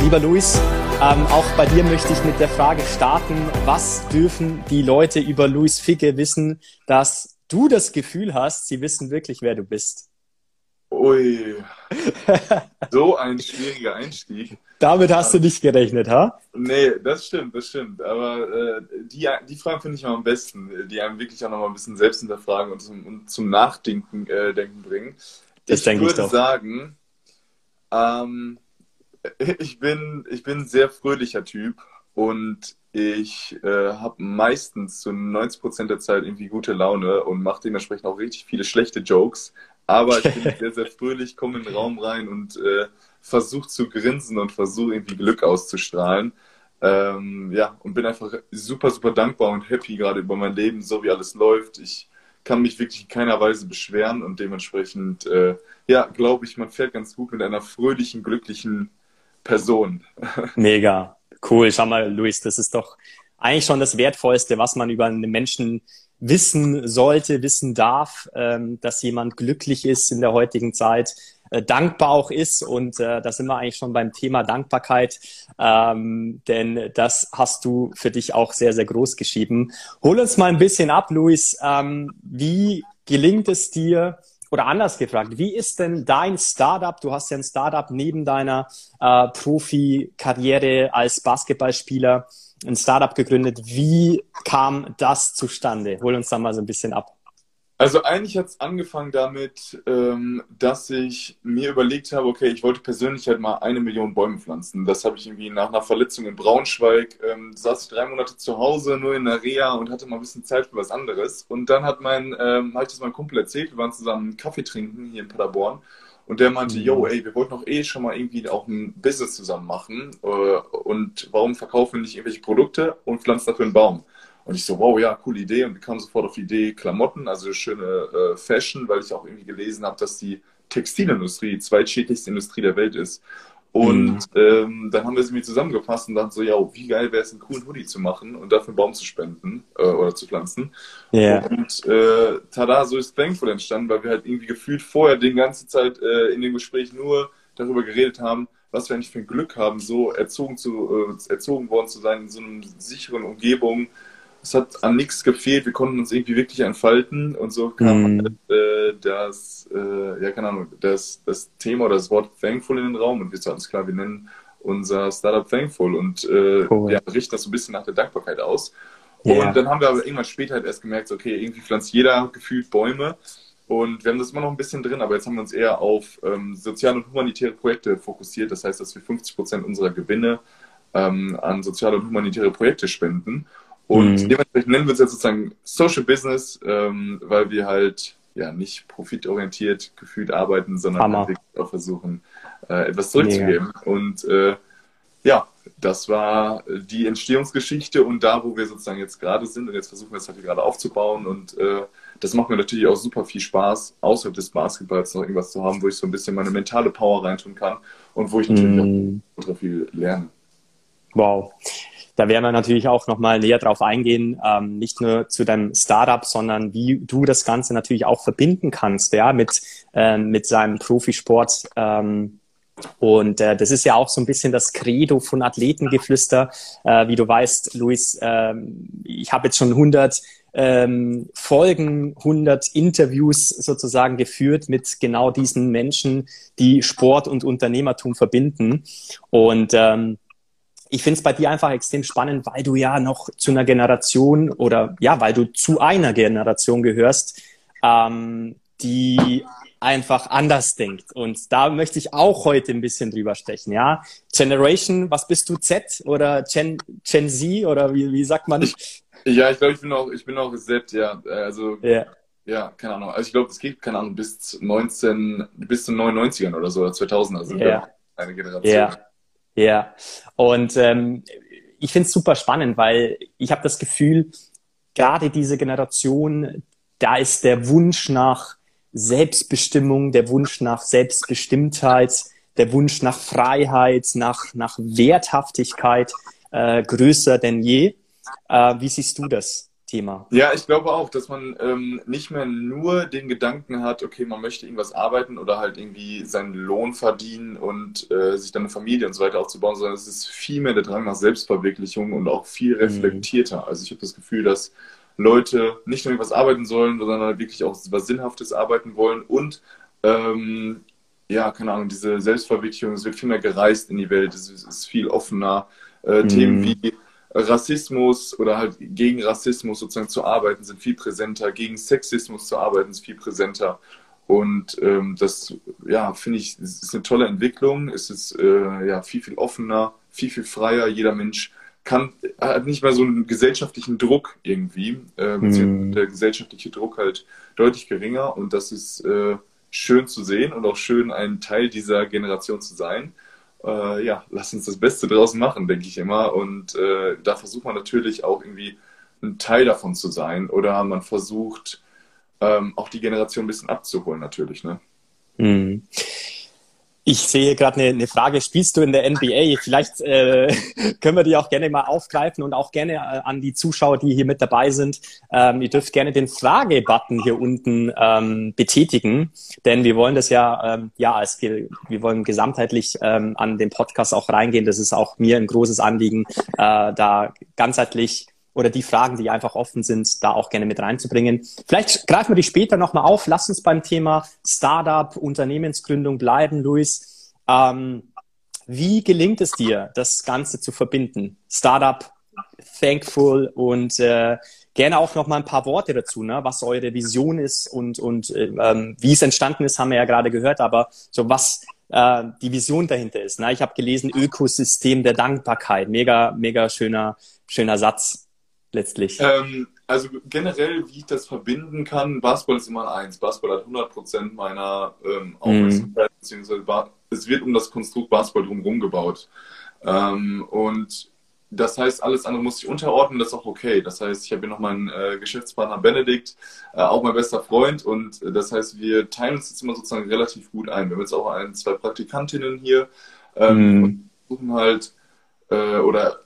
Lieber Luis, ähm, auch bei dir möchte ich mit der Frage starten, was dürfen die Leute über Luis Ficke wissen, dass du das Gefühl hast, sie wissen wirklich, wer du bist? Ui, so ein schwieriger Einstieg. Damit hast du nicht gerechnet, ha? Nee, das stimmt, das stimmt. Aber äh, die, die Fragen finde ich mal am besten, die einem wirklich auch noch mal ein bisschen selbst hinterfragen und zum, und zum Nachdenken äh, denken bringen. Das ich würde ich sagen, ähm, ich bin, ich bin ein sehr fröhlicher Typ und ich äh, habe meistens zu 90 Prozent der Zeit irgendwie gute Laune und mache dementsprechend auch richtig viele schlechte Jokes. Aber ich bin sehr, sehr fröhlich, komme in den Raum rein und äh, versuche zu grinsen und versuche irgendwie Glück auszustrahlen. Ähm, ja, und bin einfach super, super dankbar und happy gerade über mein Leben, so wie alles läuft. Ich kann mich wirklich in keiner Weise beschweren und dementsprechend, äh, ja, glaube ich, man fährt ganz gut mit einer fröhlichen, glücklichen Person. Mega. Cool. Schau mal, Luis, das ist doch eigentlich schon das Wertvollste, was man über einen Menschen wissen sollte, wissen darf, ähm, dass jemand glücklich ist in der heutigen Zeit, äh, dankbar auch ist. Und äh, da sind wir eigentlich schon beim Thema Dankbarkeit, ähm, denn das hast du für dich auch sehr, sehr groß geschrieben. Hol uns mal ein bisschen ab, Luis. Ähm, wie gelingt es dir, oder anders gefragt, wie ist denn dein Startup? Du hast ja ein Startup neben deiner äh, Profi-Karriere als Basketballspieler, ein Startup gegründet. Wie kam das zustande? Hol uns da mal so ein bisschen ab. Also eigentlich hat es angefangen damit, ähm, dass ich mir überlegt habe, okay, ich wollte persönlich halt mal eine Million Bäume pflanzen. Das habe ich irgendwie nach einer Verletzung in Braunschweig, ähm, saß ich drei Monate zu Hause, nur in der Reha und hatte mal ein bisschen Zeit für was anderes. Und dann hat mein, ähm, habe ich das meinem Kumpel erzählt, wir waren zusammen Kaffee trinken hier in Paderborn. Und der meinte, mhm. yo, ey, wir wollten doch eh schon mal irgendwie auch ein Business zusammen machen. Äh, und warum verkaufen wir nicht irgendwelche Produkte und pflanzen dafür einen Baum? Und ich so, wow, ja, coole Idee. Und wir kamen sofort auf die Idee Klamotten, also schöne äh, Fashion, weil ich auch irgendwie gelesen habe, dass die Textilindustrie die zweitschädlichste Industrie der Welt ist. Und mhm. ähm, dann haben wir es irgendwie zusammengefasst und dachten so, ja, wie geil wäre es, einen coolen Hoodie zu machen und dafür einen Baum zu spenden äh, oder zu pflanzen. Yeah. Und äh, tada, so ist Thankful entstanden, weil wir halt irgendwie gefühlt vorher die ganze Zeit äh, in dem Gespräch nur darüber geredet haben, was wir eigentlich für ein Glück haben, so erzogen, zu, äh, erzogen worden zu sein in so einer sicheren Umgebung, es hat an nichts gefehlt, wir konnten uns irgendwie wirklich entfalten und so kam mm. halt, äh, das, äh, ja, keine Ahnung, das, das Thema oder das Wort Thankful in den Raum und wir sind alles klar, wir nennen unser Startup Thankful und äh, cool. ja, richten das so ein bisschen nach der Dankbarkeit aus. Yeah. Und dann haben wir aber irgendwann später halt erst gemerkt, okay, irgendwie pflanzt jeder gefühlt Bäume und wir haben das immer noch ein bisschen drin, aber jetzt haben wir uns eher auf ähm, soziale und humanitäre Projekte fokussiert. Das heißt, dass wir 50 Prozent unserer Gewinne ähm, an soziale und humanitäre Projekte spenden. Und mhm. dementsprechend nennen wir es jetzt sozusagen Social Business, ähm, weil wir halt ja nicht profitorientiert gefühlt arbeiten, sondern halt auch versuchen, äh, etwas zurückzugeben. Mega. Und äh, ja, das war die Entstehungsgeschichte und da, wo wir sozusagen jetzt gerade sind und jetzt versuchen wir es halt gerade aufzubauen und äh, das macht mir natürlich auch super viel Spaß, außerhalb des Basketballs noch irgendwas zu haben, wo ich so ein bisschen meine mentale Power reintun kann und wo ich natürlich mm. auch ultra viel lerne. Wow. Da werden wir natürlich auch nochmal näher drauf eingehen, ähm, nicht nur zu deinem Startup, sondern wie du das Ganze natürlich auch verbinden kannst, ja, mit, ähm, mit seinem Profisport. Ähm, und äh, das ist ja auch so ein bisschen das Credo von Athletengeflüster. Äh, wie du weißt, Luis, äh, ich habe jetzt schon 100 ähm, Folgen, 100 Interviews sozusagen geführt mit genau diesen Menschen, die Sport und Unternehmertum verbinden. Und ähm, ich finde es bei dir einfach extrem spannend, weil du ja noch zu einer Generation oder ja, weil du zu einer Generation gehörst, ähm, die einfach anders denkt. Und da möchte ich auch heute ein bisschen drüber sprechen, ja. Generation, was bist du, Z oder Gen, Gen Z oder wie, wie sagt man? Ja, ich glaube, ich bin auch, ich bin auch Z, ja. Also, yeah. ja, keine Ahnung. Also ich glaube, es geht, keine Ahnung, bis 19, bis zu 99ern oder so, oder 2000, also yeah. eine Generation. Yeah. Ja, und ähm, ich finde es super spannend, weil ich habe das Gefühl, gerade diese Generation, da ist der Wunsch nach Selbstbestimmung, der Wunsch nach Selbstbestimmtheit, der Wunsch nach Freiheit, nach, nach Werthaftigkeit äh, größer denn je. Äh, wie siehst du das? Thema. Ja, ich glaube auch, dass man ähm, nicht mehr nur den Gedanken hat, okay, man möchte irgendwas arbeiten oder halt irgendwie seinen Lohn verdienen und äh, sich dann eine Familie und so weiter aufzubauen, sondern es ist viel mehr der Drang nach Selbstverwirklichung und auch viel mhm. reflektierter. Mhm. Also ich habe das Gefühl, dass Leute nicht nur irgendwas arbeiten sollen, sondern halt wirklich auch was Sinnhaftes arbeiten wollen und ähm, ja, keine Ahnung, diese Selbstverwirklichung, es wird viel mehr gereist in die Welt, es ist viel offener. Äh, mhm. Themen wie Rassismus oder halt gegen Rassismus sozusagen zu arbeiten, sind viel präsenter, gegen Sexismus zu arbeiten, ist viel präsenter. Und ähm, das, ja, finde ich, ist eine tolle Entwicklung. Es ist äh, ja viel, viel offener, viel, viel freier. Jeder Mensch kann, hat nicht mehr so einen gesellschaftlichen Druck irgendwie. Äh, mm. Der gesellschaftliche Druck halt deutlich geringer. Und das ist äh, schön zu sehen und auch schön, ein Teil dieser Generation zu sein äh, ja, lass uns das Beste draus machen, denke ich immer. Und äh, da versucht man natürlich auch irgendwie ein Teil davon zu sein. Oder man versucht ähm, auch die Generation ein bisschen abzuholen, natürlich. Ne? Mhm. Ich sehe gerade eine, eine Frage, spielst du in der NBA? Vielleicht äh, können wir die auch gerne mal aufgreifen und auch gerne äh, an die Zuschauer, die hier mit dabei sind. Ähm, ihr dürft gerne den Frage-Button hier unten ähm, betätigen, denn wir wollen das ja, ähm, ja, als wir, wir wollen gesamtheitlich ähm, an den Podcast auch reingehen. Das ist auch mir ein großes Anliegen, äh, da ganzheitlich oder die Fragen, die einfach offen sind, da auch gerne mit reinzubringen. Vielleicht greifen wir die später nochmal auf. Lass uns beim Thema Startup, Unternehmensgründung bleiben, Luis. Ähm, wie gelingt es dir, das Ganze zu verbinden? Startup, Thankful und äh, gerne auch noch mal ein paar Worte dazu, ne? was eure Vision ist und, und ähm, wie es entstanden ist, haben wir ja gerade gehört, aber so was äh, die Vision dahinter ist. Ne? Ich habe gelesen, Ökosystem der Dankbarkeit. Mega, mega schöner, schöner Satz letztlich? Ähm, also generell, wie ich das verbinden kann, Basketball ist immer eins. Basketball hat 100% meiner ähm, Aufmerksamkeit, mhm. beziehungsweise es wird um das Konstrukt Basketball drumherum gebaut. Ähm, und das heißt, alles andere muss sich unterordnen, das ist auch okay. Das heißt, ich habe hier noch meinen äh, Geschäftspartner Benedikt, äh, auch mein bester Freund. Und äh, das heißt, wir teilen uns jetzt immer sozusagen relativ gut ein. Wir haben jetzt auch ein, zwei Praktikantinnen hier ähm, mhm. und versuchen halt, äh, oder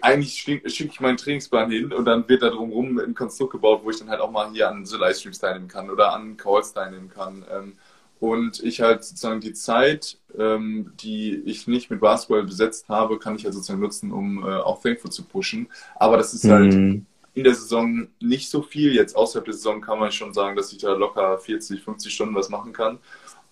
eigentlich schicke schick ich meinen Trainingsplan hin und dann wird da drumherum ein Konstrukt gebaut, wo ich dann halt auch mal hier an so Livestreams teilnehmen kann oder an Calls teilnehmen kann. Ähm, und ich halt sozusagen die Zeit, ähm, die ich nicht mit Basketball besetzt habe, kann ich halt sozusagen nutzen, um äh, auch Thankful zu pushen. Aber das ist halt mhm. in der Saison nicht so viel. Jetzt außerhalb der Saison kann man schon sagen, dass ich da locker 40, 50 Stunden was machen kann.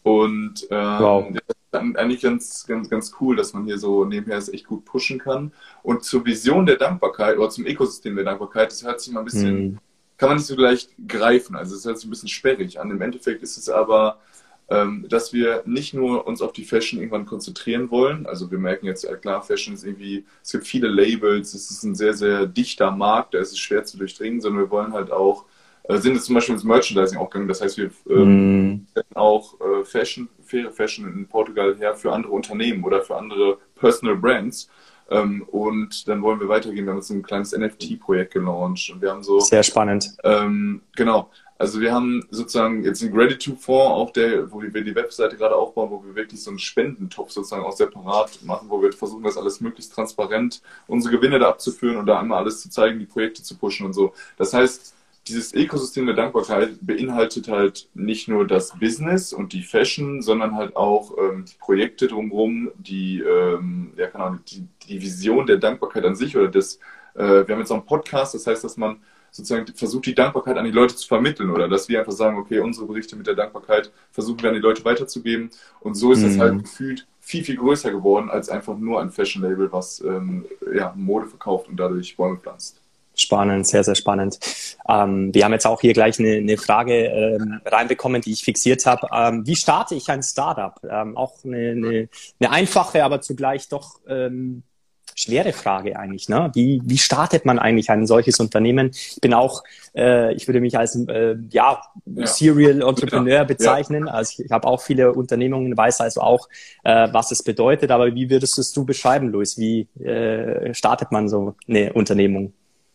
Und ähm, wow. Eigentlich ganz, ganz, ganz cool, dass man hier so nebenher es echt gut pushen kann. Und zur Vision der Dankbarkeit oder zum Ökosystem der Dankbarkeit, das hört sich mal ein bisschen, mhm. kann man nicht so gleich greifen. Also es hört sich ein bisschen sperrig an. Im Endeffekt ist es aber, ähm, dass wir nicht nur uns auf die Fashion irgendwann konzentrieren wollen. Also wir merken jetzt, ja klar, Fashion ist irgendwie, es gibt viele Labels, es ist ein sehr, sehr dichter Markt, da ist es schwer zu durchdringen, sondern wir wollen halt auch äh, sind jetzt zum Beispiel ins Merchandising auch gegangen. Das heißt, wir ähm, mm. auch äh, Fashion, faire Fashion in Portugal her für andere Unternehmen oder für andere Personal Brands. Ähm, und dann wollen wir weitergehen. Wir haben jetzt ein kleines NFT-Projekt gelauncht und wir haben so. Sehr spannend. Ähm, genau. Also wir haben sozusagen jetzt einen Gratitude-Fonds, auch der, wo wir die Webseite gerade aufbauen, wo wir wirklich so einen Spendentopf sozusagen auch separat machen, wo wir versuchen, das alles möglichst transparent, unsere Gewinne da abzuführen und da einmal alles zu zeigen, die Projekte zu pushen und so. Das heißt, dieses Ökosystem der Dankbarkeit beinhaltet halt nicht nur das Business und die Fashion, sondern halt auch ähm, die Projekte drumherum, die, ähm, ja, keine Ahnung, die, die Vision der Dankbarkeit an sich oder das, äh, wir haben jetzt auch einen Podcast, das heißt, dass man sozusagen versucht, die Dankbarkeit an die Leute zu vermitteln oder dass wir einfach sagen, okay, unsere Berichte mit der Dankbarkeit versuchen wir an die Leute weiterzugeben und so ist es mhm. halt gefühlt viel, viel größer geworden als einfach nur ein Fashion-Label, was ähm, ja, Mode verkauft und dadurch Bäume pflanzt. Spannend, sehr, sehr spannend. Ähm, wir haben jetzt auch hier gleich eine, eine Frage ähm, reinbekommen, die ich fixiert habe. Ähm, wie starte ich ein Startup? Ähm, auch eine, eine, eine einfache, aber zugleich doch ähm, schwere Frage eigentlich. Ne? Wie, wie startet man eigentlich ein solches Unternehmen? Ich bin auch, äh, ich würde mich als äh, ja, ja. Serial Entrepreneur bezeichnen. Ja. Also ich, ich habe auch viele Unternehmungen, weiß also auch, äh, was es bedeutet. Aber wie würdest du es beschreiben, Luis? Wie äh, startet man so eine Unternehmung?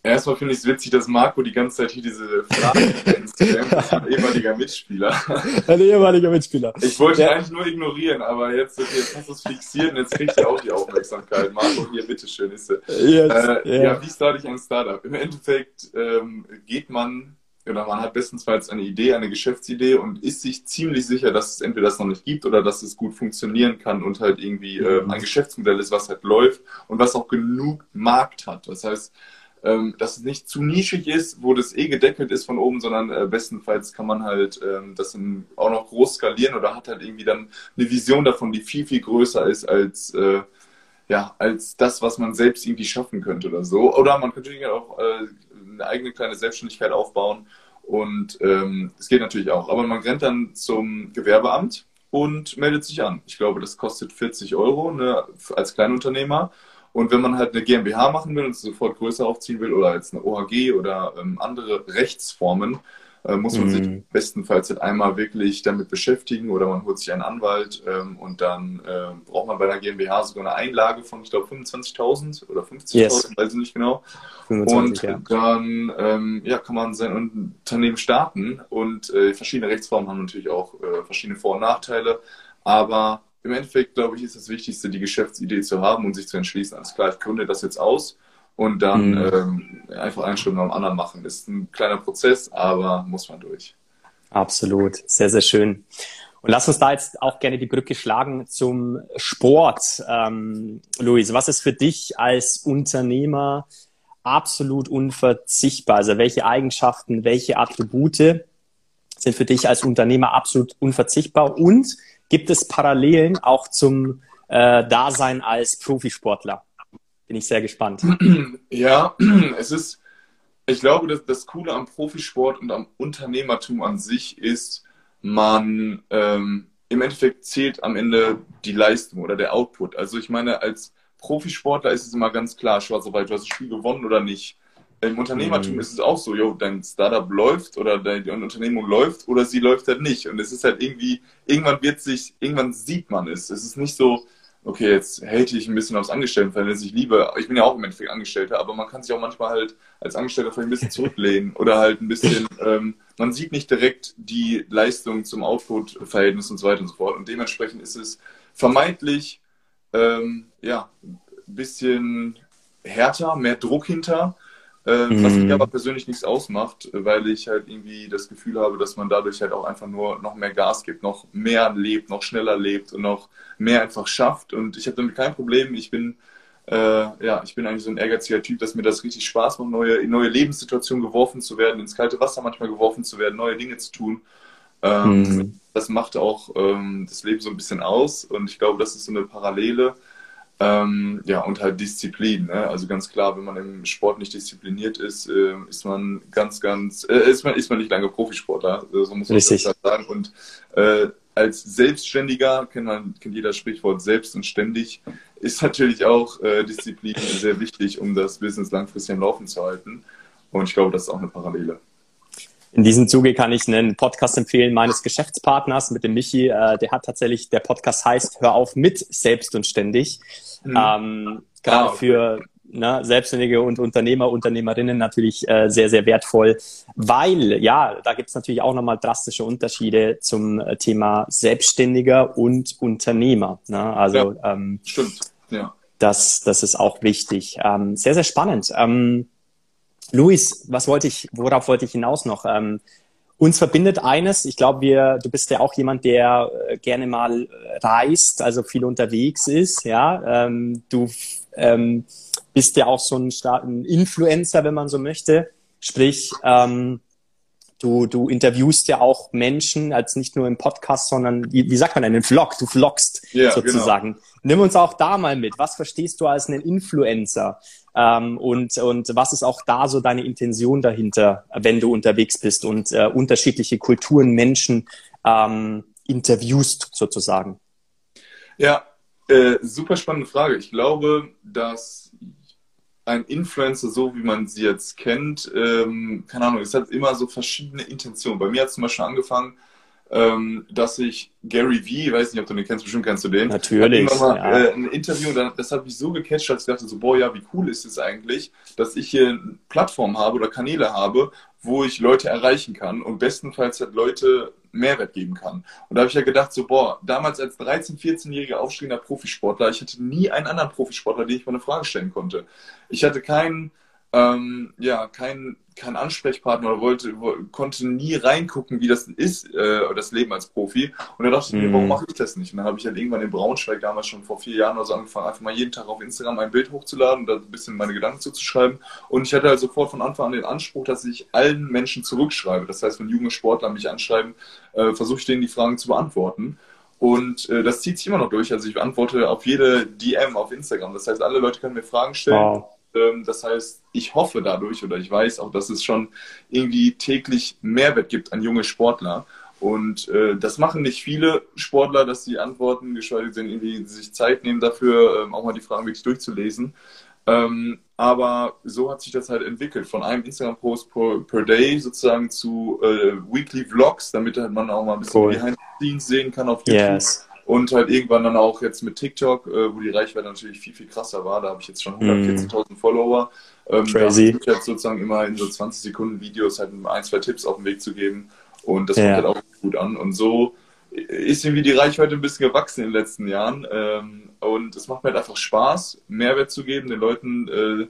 Erstmal finde ich es witzig, dass Marco die ganze Zeit hier diese Fragen ist ein ehemaliger Mitspieler. Ein ehemaliger Mitspieler. Ich wollte ja. ihn eigentlich nur ignorieren, aber jetzt, jetzt hast du es fixiert und jetzt kriegt er auch die Aufmerksamkeit. Marco, hier, bitteschön. Ist, yes, äh, yeah. Ja, wie starte ich ein Startup? Im Endeffekt ähm, geht man oder man hat bestenfalls eine Idee, eine Geschäftsidee und ist sich ziemlich sicher, dass es entweder das noch nicht gibt oder dass es gut funktionieren kann und halt irgendwie äh, ein Geschäftsmodell ist, was halt läuft und was auch genug Markt hat. Das heißt, ähm, dass es nicht zu nischig ist, wo das eh gedeckelt ist von oben, sondern äh, bestenfalls kann man halt ähm, das in, auch noch groß skalieren oder hat halt irgendwie dann eine Vision davon, die viel, viel größer ist als, äh, ja, als das, was man selbst irgendwie schaffen könnte oder so. Oder man könnte auch äh, eine eigene kleine Selbstständigkeit aufbauen und ähm, es geht natürlich auch. Aber man rennt dann zum Gewerbeamt und meldet sich an. Ich glaube, das kostet 40 Euro ne, als Kleinunternehmer. Und wenn man halt eine GmbH machen will und sofort größer aufziehen will oder als eine OHG oder ähm, andere Rechtsformen, äh, muss man mm. sich mhm. bestenfalls halt einmal wirklich damit beschäftigen oder man holt sich einen Anwalt ähm, und dann äh, braucht man bei der GmbH sogar eine Einlage von, ich glaube, 25.000 oder 50.000, yes. weiß ich nicht genau. 25, und ja. dann ähm, ja, kann man sein Unternehmen starten und äh, verschiedene Rechtsformen haben natürlich auch äh, verschiedene Vor- und Nachteile, aber im Endeffekt, glaube ich, ist das Wichtigste, die Geschäftsidee zu haben und sich zu entschließen, alles klar, ich gründe das jetzt aus und dann mhm. ähm, einfach einen Schritt nach dem anderen machen. Ist ein kleiner Prozess, aber muss man durch. Absolut, sehr, sehr schön. Und lass uns da jetzt auch gerne die Brücke schlagen zum Sport. Ähm, Luis, was ist für dich als Unternehmer absolut unverzichtbar? Also welche Eigenschaften, welche Attribute sind für dich als Unternehmer absolut unverzichtbar? Und Gibt es Parallelen auch zum äh, Dasein als Profisportler? Bin ich sehr gespannt. Ja, es ist, ich glaube, dass das Coole am Profisport und am Unternehmertum an sich ist, man ähm, im Endeffekt zählt am Ende die Leistung oder der Output. Also ich meine, als Profisportler ist es immer ganz klar, schwarz auf weiß, du hast das Spiel gewonnen oder nicht. Im Unternehmertum mhm. ist es auch so, jo, dein Startup läuft oder deine Unternehmung läuft oder sie läuft halt nicht. Und es ist halt irgendwie, irgendwann wird sich, irgendwann sieht man es. Es ist nicht so, okay, jetzt hate ich ein bisschen aufs Angestelltenverhältnis. Ich liebe, ich bin ja auch im Endeffekt Angestellter, aber man kann sich auch manchmal halt als Angestellter vielleicht ein bisschen zurücklehnen oder halt ein bisschen, ähm, man sieht nicht direkt die Leistung zum Output-Verhältnis und so weiter und so fort. Und dementsprechend ist es vermeintlich, ähm, ja, ein bisschen härter, mehr Druck hinter äh, was mir mhm. aber persönlich nichts ausmacht, weil ich halt irgendwie das Gefühl habe, dass man dadurch halt auch einfach nur noch mehr Gas gibt, noch mehr lebt, noch schneller lebt und noch mehr einfach schafft. Und ich habe damit kein Problem. Ich bin äh, ja, ich bin eigentlich so ein ehrgeiziger Typ, dass mir das richtig Spaß macht, neue, in neue Lebenssituationen geworfen zu werden, ins kalte Wasser manchmal geworfen zu werden, neue Dinge zu tun. Ähm, mhm. Das macht auch ähm, das Leben so ein bisschen aus und ich glaube, das ist so eine Parallele ähm, ja, und halt Disziplin. Ne? Also ganz klar, wenn man im Sport nicht diszipliniert ist, äh, ist man ganz, ganz, äh, ist, man, ist man nicht lange Profisportler, äh, so muss man das sagen. Und äh, als Selbstständiger, kennt man, kennt jeder Sprichwort selbst und ständig, ist natürlich auch äh, Disziplin sehr wichtig, um das Business langfristig am Laufen zu halten. Und ich glaube, das ist auch eine Parallele. In diesem Zuge kann ich einen Podcast empfehlen meines Geschäftspartners mit dem Michi. Äh, der hat tatsächlich, der Podcast heißt Hör auf mit selbst und ständig. Mhm. Ähm, gerade ah, okay. für ne, Selbstständige und Unternehmer, Unternehmerinnen natürlich äh, sehr, sehr wertvoll, weil ja, da gibt es natürlich auch nochmal drastische Unterschiede zum äh, Thema Selbstständiger und Unternehmer. Ne? Also ja, ähm, stimmt, ja. Das, das ist auch wichtig. Ähm, sehr, sehr spannend. Ähm, Luis, was wollte ich, worauf wollte ich hinaus noch? Ähm, uns verbindet eines, ich glaube, wir, du bist ja auch jemand, der äh, gerne mal reist, also viel unterwegs ist, ja. Ähm, du ähm, bist ja auch so ein, ein, Influencer, wenn man so möchte. Sprich, ähm, du, du interviewst ja auch Menschen, als nicht nur im Podcast, sondern wie, wie sagt man, einen Vlog, du vloggst ja, sozusagen. Genau. Nimm uns auch da mal mit. Was verstehst du als einen Influencer? Ähm, und, und was ist auch da so deine Intention dahinter, wenn du unterwegs bist und äh, unterschiedliche Kulturen, Menschen ähm, interviewst sozusagen? Ja, äh, super spannende Frage. Ich glaube, dass ein Influencer, so wie man sie jetzt kennt, ähm, keine Ahnung, es hat immer so verschiedene Intentionen. Bei mir hat es zum Beispiel angefangen, ähm, dass ich Gary Vee, weiß nicht, ob du den kennst, bestimmt kennst du den. Natürlich. Mal, ja. äh, ein Interview und das hat mich so gecatcht, dass ich dachte so, boah, ja, wie cool ist es eigentlich, dass ich hier eine Plattform habe oder Kanäle habe, wo ich Leute erreichen kann und bestenfalls halt Leute Mehrwert geben kann. Und da habe ich ja gedacht, so, boah, damals als 13-, 14-jähriger aufstehender Profisportler, ich hatte nie einen anderen Profisportler, den ich mal eine Frage stellen konnte. Ich hatte keinen, ähm, ja, keinen kein Ansprechpartner oder wollte, konnte nie reingucken, wie das ist, äh, das Leben als Profi. Und da dachte ich mir, warum mhm. mache ich das nicht? Und dann habe ich halt irgendwann in Braunschweig damals schon vor vier Jahren oder so angefangen, einfach mal jeden Tag auf Instagram ein Bild hochzuladen und da ein bisschen meine Gedanken zuzuschreiben. Und ich hatte halt sofort von Anfang an den Anspruch, dass ich allen Menschen zurückschreibe. Das heißt, wenn junge Sportler mich anschreiben, äh, versuche ich denen die Fragen zu beantworten. Und äh, das zieht sich immer noch durch. Also ich beantworte auf jede DM auf Instagram. Das heißt, alle Leute können mir Fragen stellen. Wow das heißt, ich hoffe dadurch oder ich weiß auch, dass es schon irgendwie täglich Mehrwert gibt an junge Sportler. Und äh, das machen nicht viele Sportler, dass sie antworten, geschweige denn irgendwie sich Zeit nehmen dafür, ähm, auch mal die Fragen wirklich durchzulesen. Ähm, aber so hat sich das halt entwickelt, von einem Instagram-Post per, per, Day sozusagen zu äh, Weekly Vlogs, damit halt man auch mal ein bisschen cool. Behind the Scenes sehen kann auf YouTube. Yes. Und halt irgendwann dann auch jetzt mit TikTok, äh, wo die Reichweite natürlich viel, viel krasser war. Da habe ich jetzt schon 114.000 mm. Follower. Ähm, Crazy. Da ich jetzt sozusagen immer in so 20 Sekunden Videos halt ein, zwei Tipps auf den Weg zu geben. Und das ja. kommt halt auch gut an. Und so ist irgendwie die Reichweite ein bisschen gewachsen in den letzten Jahren. Ähm, und es macht mir halt einfach Spaß, Mehrwert zu geben, den Leuten äh,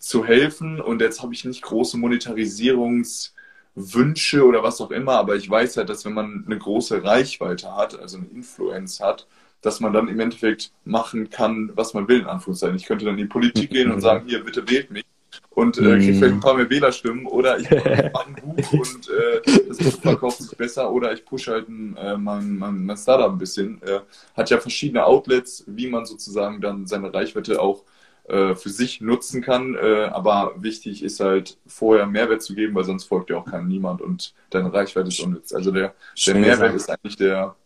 zu helfen. Und jetzt habe ich nicht große Monetarisierungs- Wünsche oder was auch immer, aber ich weiß halt, dass wenn man eine große Reichweite hat, also eine Influence hat, dass man dann im Endeffekt machen kann, was man will, in Anführungszeichen. Ich könnte dann in die Politik gehen und sagen, hier, bitte wählt mich und äh, kriege vielleicht ein paar mehr Wählerstimmen oder ich mache ein Buch und äh, das Buch verkauft sich besser oder ich pushe halt ein, äh, mein, mein, mein Startup ein bisschen. Äh, hat ja verschiedene Outlets, wie man sozusagen dann seine Reichweite auch äh, für sich nutzen kann. Äh, aber wichtig ist halt vorher Mehrwert zu geben, weil sonst folgt ja auch kein niemand und deine Reichweite ist unnütz. Also der, der Mehrwert ist eigentlich der,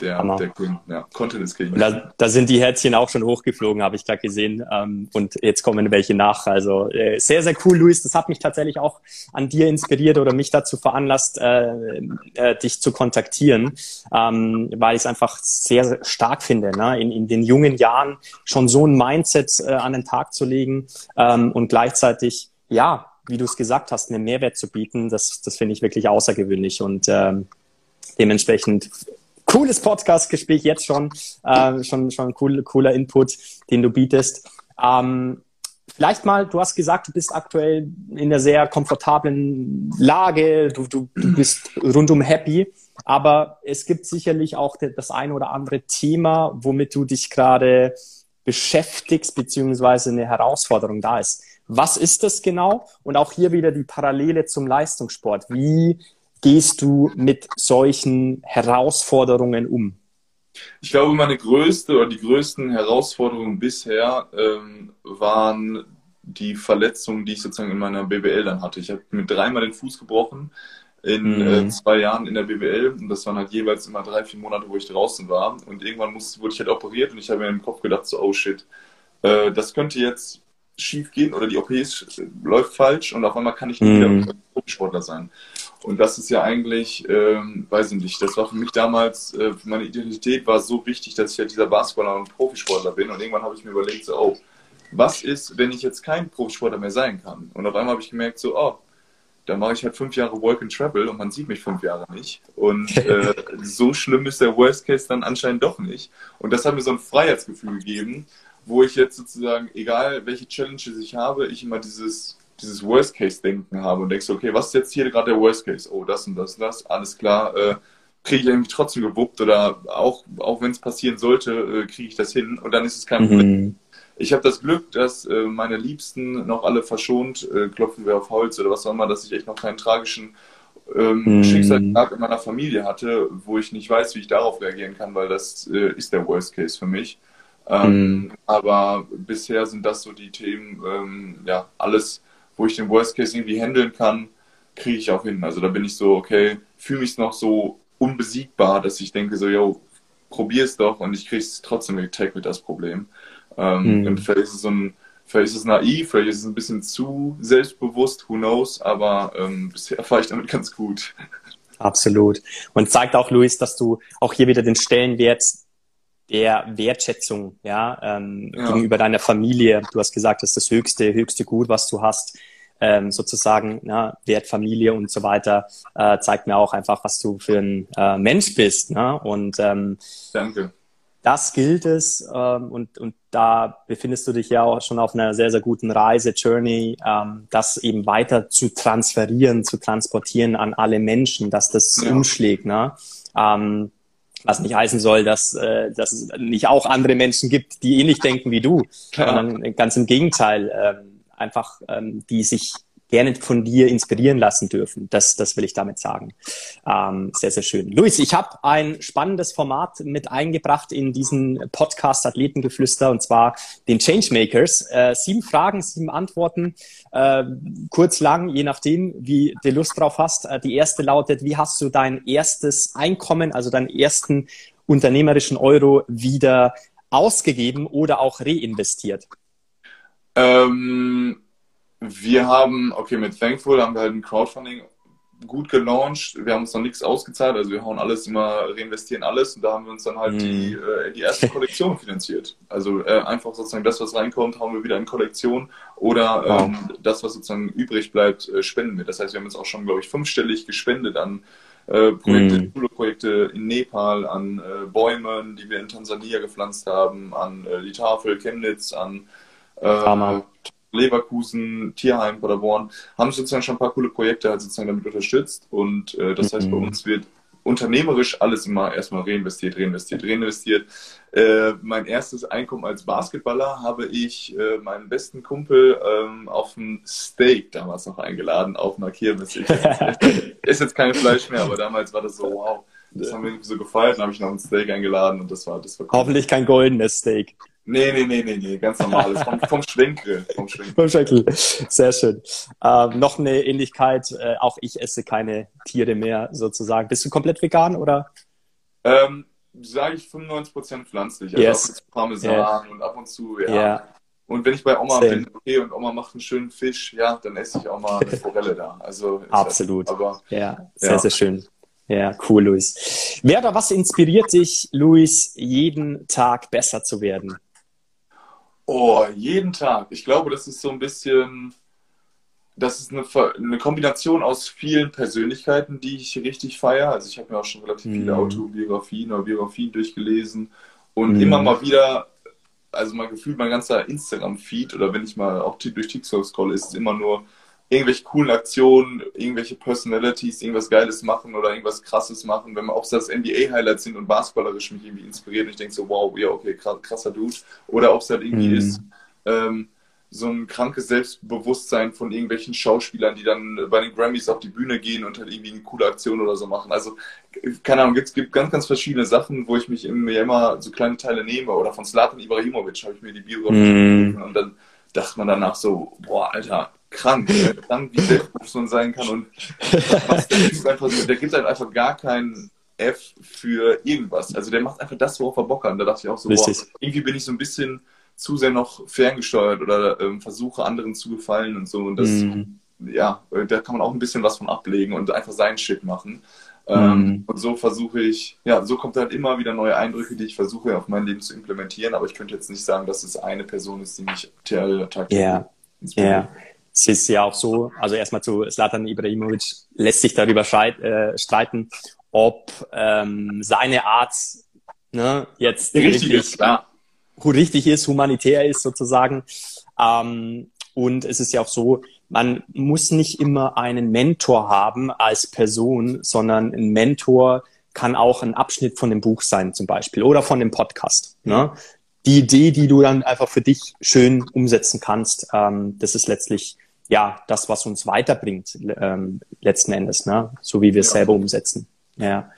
der, der King, ja, Content ist King. Da, da sind die Herzchen auch schon hochgeflogen, habe ich gerade gesehen. Ähm, und jetzt kommen welche nach. Also äh, sehr, sehr cool, Luis. Das hat mich tatsächlich auch an dir inspiriert oder mich dazu veranlasst, äh, äh, dich zu kontaktieren, ähm, weil ich es einfach sehr, sehr stark finde, ne? in, in den jungen Jahren schon so ein Mindset äh, an den Tag zu legen ähm, und gleichzeitig, ja, wie du es gesagt hast, einen Mehrwert zu bieten, das, das finde ich wirklich außergewöhnlich und ähm, dementsprechend cooles Podcast-Gespräch jetzt schon, äh, schon, schon cool, cooler Input, den du bietest. Ähm, vielleicht mal, du hast gesagt, du bist aktuell in einer sehr komfortablen Lage, du, du, du bist rundum happy, aber es gibt sicherlich auch das eine oder andere Thema, womit du dich gerade beschäftigst, beziehungsweise eine Herausforderung da ist. Was ist das genau? Und auch hier wieder die Parallele zum Leistungssport. Wie gehst du mit solchen Herausforderungen um? Ich glaube, meine größte oder die größten Herausforderungen bisher ähm, waren die Verletzungen, die ich sozusagen in meiner BBL dann hatte. Ich habe mir dreimal den Fuß gebrochen in mhm. äh, zwei Jahren in der BBL und das waren halt jeweils immer drei, vier Monate, wo ich draußen war und irgendwann musste, wurde ich halt operiert und ich habe mir im Kopf gedacht, so, oh shit, äh, das könnte jetzt schief gehen oder die OP ist, läuft falsch und auf einmal kann ich nie mhm. wieder Profisportler sein. Und das ist ja eigentlich, ähm, weiß ich nicht, das war für mich damals, äh, meine Identität war so wichtig, dass ich ja halt dieser Basketballer und Profisportler bin. Und irgendwann habe ich mir überlegt, so, oh, was ist, wenn ich jetzt kein Profisportler mehr sein kann? Und auf einmal habe ich gemerkt, so, oh, dann mache ich halt fünf Jahre Work and Travel und man sieht mich fünf Jahre nicht. Und äh, so schlimm ist der Worst Case dann anscheinend doch nicht. Und das hat mir so ein Freiheitsgefühl gegeben, wo ich jetzt sozusagen, egal welche Challenges ich habe, ich immer dieses, dieses Worst-Case-Denken habe und denkst, okay, was ist jetzt hier gerade der Worst-Case? Oh, das und das und das, alles klar, äh, kriege ich irgendwie trotzdem gewuppt oder auch, auch wenn es passieren sollte, äh, kriege ich das hin und dann ist es kein mhm. Problem. Ich habe das Glück, dass äh, meine Liebsten noch alle verschont, äh, klopfen wir auf Holz oder was auch immer, dass ich echt noch keinen tragischen ähm, mm. Schicksalsschlag in meiner Familie hatte, wo ich nicht weiß, wie ich darauf reagieren kann, weil das äh, ist der Worst Case für mich. Ähm, mhm. Aber bisher sind das so die Themen, ähm, ja, alles, wo ich den Worst Case irgendwie handeln kann, kriege ich auch hin. Also da bin ich so, okay, fühle mich noch so unbesiegbar, dass ich denke so, yo, probier's doch und ich kriege es trotzdem getaggt mit das Problem. Ähm, mhm. Und vielleicht ist es so ein, vielleicht ist es naiv, vielleicht ist es ein bisschen zu selbstbewusst, who knows, aber ähm, bisher fahre ich damit ganz gut. Absolut. Und zeigt auch, Luis, dass du auch hier wieder den Stellenwert der Wertschätzung ja, ähm, ja. gegenüber deiner Familie. Du hast gesagt, das ist das höchste, höchste Gut, was du hast. Ähm, sozusagen na, Wert Familie und so weiter äh, zeigt mir auch einfach, was du für ein äh, Mensch bist. Ne? Und ähm, danke. Das gilt es ähm, und, und da befindest du dich ja auch schon auf einer sehr, sehr guten Reise, Journey, ähm, das eben weiter zu transferieren, zu transportieren an alle Menschen, dass das ja. umschlägt. Ne? Ähm, was nicht heißen soll, dass, äh, dass es nicht auch andere Menschen gibt, die ähnlich denken wie du, Klar. sondern ganz im Gegenteil, ähm, einfach ähm, die sich gerne von dir inspirieren lassen dürfen. Das, das will ich damit sagen. Ähm, sehr, sehr schön. Luis, ich habe ein spannendes Format mit eingebracht in diesen Podcast Athletengeflüster und zwar den Changemakers. Äh, sieben Fragen, sieben Antworten, äh, kurz, lang, je nachdem, wie du Lust drauf hast. Äh, die erste lautet, wie hast du dein erstes Einkommen, also deinen ersten unternehmerischen Euro wieder ausgegeben oder auch reinvestiert? Ähm wir haben, okay, mit Thankful haben wir halt ein Crowdfunding gut gelauncht. Wir haben uns noch nichts ausgezahlt, also wir hauen alles immer, reinvestieren alles und da haben wir uns dann halt mm. die, äh, die erste Kollektion finanziert. Also äh, einfach sozusagen das, was reinkommt, hauen wir wieder in Kollektion oder ähm, wow. das, was sozusagen übrig bleibt, äh, spenden wir. Das heißt, wir haben jetzt auch schon, glaube ich, fünfstellig gespendet an äh, Projekte, mm. Projekte in Nepal, an äh, Bäumen, die wir in Tansania gepflanzt haben, an äh, die Tafel Chemnitz, an äh, Leverkusen, Tierheim, Paderborn, haben sozusagen schon ein paar coole Projekte halt sozusagen damit unterstützt. Und äh, das mhm. heißt, bei mhm. uns wird unternehmerisch alles immer erstmal reinvestiert, reinvestiert, reinvestiert. Äh, mein erstes Einkommen als Basketballer habe ich äh, meinen besten Kumpel ähm, auf ein Steak damals noch eingeladen, auf einer Kirmes. ist jetzt kein Fleisch mehr, aber damals war das so, wow. Das haben wir so gefeiert, dann habe ich noch ein Steak eingeladen und das war, das war cool. Hoffentlich kein goldenes Steak. Nee, nee, nee, nee, nee, ganz normales. Vom, vom Schwenkel. Vom Schwenkel. Vom Schwenkel. Sehr schön. Ähm, noch eine Ähnlichkeit. Äh, auch ich esse keine Tiere mehr, sozusagen. Bist du komplett vegan oder? Ähm, Sage ich 95% pflanzlich. Also yes. Parmesan yeah. und ab und zu, ja. Yeah. Und wenn ich bei Oma Same. bin, okay, und Oma macht einen schönen Fisch, ja, dann esse ich auch mal eine Forelle da. Also Absolut. Aber, ja, sehr, ja. sehr schön. Ja, cool, Luis. Wer oder was inspiriert dich, Luis, jeden Tag besser zu werden? Oh, jeden Tag. Ich glaube, das ist so ein bisschen, das ist eine, eine Kombination aus vielen Persönlichkeiten, die ich richtig feiere. Also ich habe mir auch schon relativ mhm. viele Autobiografien oder Biografien durchgelesen und mhm. immer mal wieder, also mein Gefühl, mein ganzer Instagram-Feed oder wenn ich mal auch durch TikTok scrolle, ist es immer nur irgendwelche coolen Aktionen, irgendwelche Personalities, irgendwas Geiles machen oder irgendwas Krasses machen, wenn man, ob es das NBA-Highlights sind und basketballerisch mich irgendwie inspiriert und ich denke so, wow, ja, okay, krasser Dude. Oder ob es halt irgendwie mhm. ist, ähm, so ein krankes Selbstbewusstsein von irgendwelchen Schauspielern, die dann bei den Grammys auf die Bühne gehen und halt irgendwie eine coole Aktion oder so machen. Also, keine Ahnung, es gibt ganz, ganz verschiedene Sachen, wo ich mich mir immer so kleine Teile nehme. Oder von Slatan Ibrahimovic habe ich mir die Biografie mm. und dann dachte man danach so, boah, Alter, krank, krank wie selbstbewusst man sein kann. Und was der, ist einfach so, der gibt halt einfach gar keinen F für irgendwas. Also der macht einfach das, worauf er Bock hat. Und da dachte ich auch so, boah, irgendwie bin ich so ein bisschen zu sehr noch ferngesteuert oder ähm, versuche anderen zu gefallen und so. Und das, mm. ja, da kann man auch ein bisschen was von ablegen und einfach seinen Shit machen. Ähm, mm. Und so versuche ich, ja, so kommt halt immer wieder neue Eindrücke, die ich versuche auf mein Leben zu implementieren. Aber ich könnte jetzt nicht sagen, dass es eine Person ist, die mich tagtäglich yeah. inspiriert. Yeah es ist ja auch so, also erstmal zu Slatan Ibrahimovic lässt sich darüber äh, streiten, ob ähm, seine Art ne, jetzt richtig, ist, ja. richtig ist, humanitär ist sozusagen. Ähm, und es ist ja auch so, man muss nicht immer einen Mentor haben als Person, sondern ein Mentor kann auch ein Abschnitt von dem Buch sein zum Beispiel oder von dem Podcast. Ne? Die Idee, die du dann einfach für dich schön umsetzen kannst, ähm, das ist letztlich ja, das, was uns weiterbringt, ähm, letzten Endes, ne? so wie wir es ja. selber umsetzen. Ja.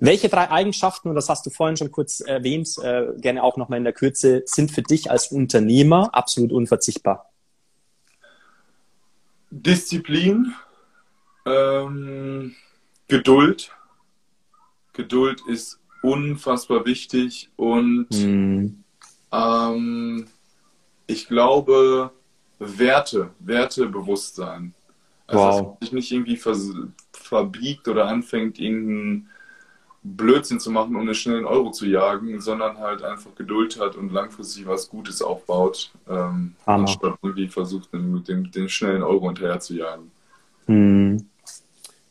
Welche drei Eigenschaften, und das hast du vorhin schon kurz erwähnt, äh, gerne auch nochmal in der Kürze, sind für dich als Unternehmer absolut unverzichtbar? Disziplin, ähm, Geduld. Geduld ist unfassbar wichtig und mm. ähm, ich glaube, Werte, Wertebewusstsein. Also wow. dass man sich nicht irgendwie verbiegt oder anfängt, irgendeinen Blödsinn zu machen, um einen schnellen Euro zu jagen, sondern halt einfach Geduld hat und langfristig was Gutes aufbaut, ähm, anstatt irgendwie versucht, den, den, den schnellen Euro hinterher zu jagen. Hm.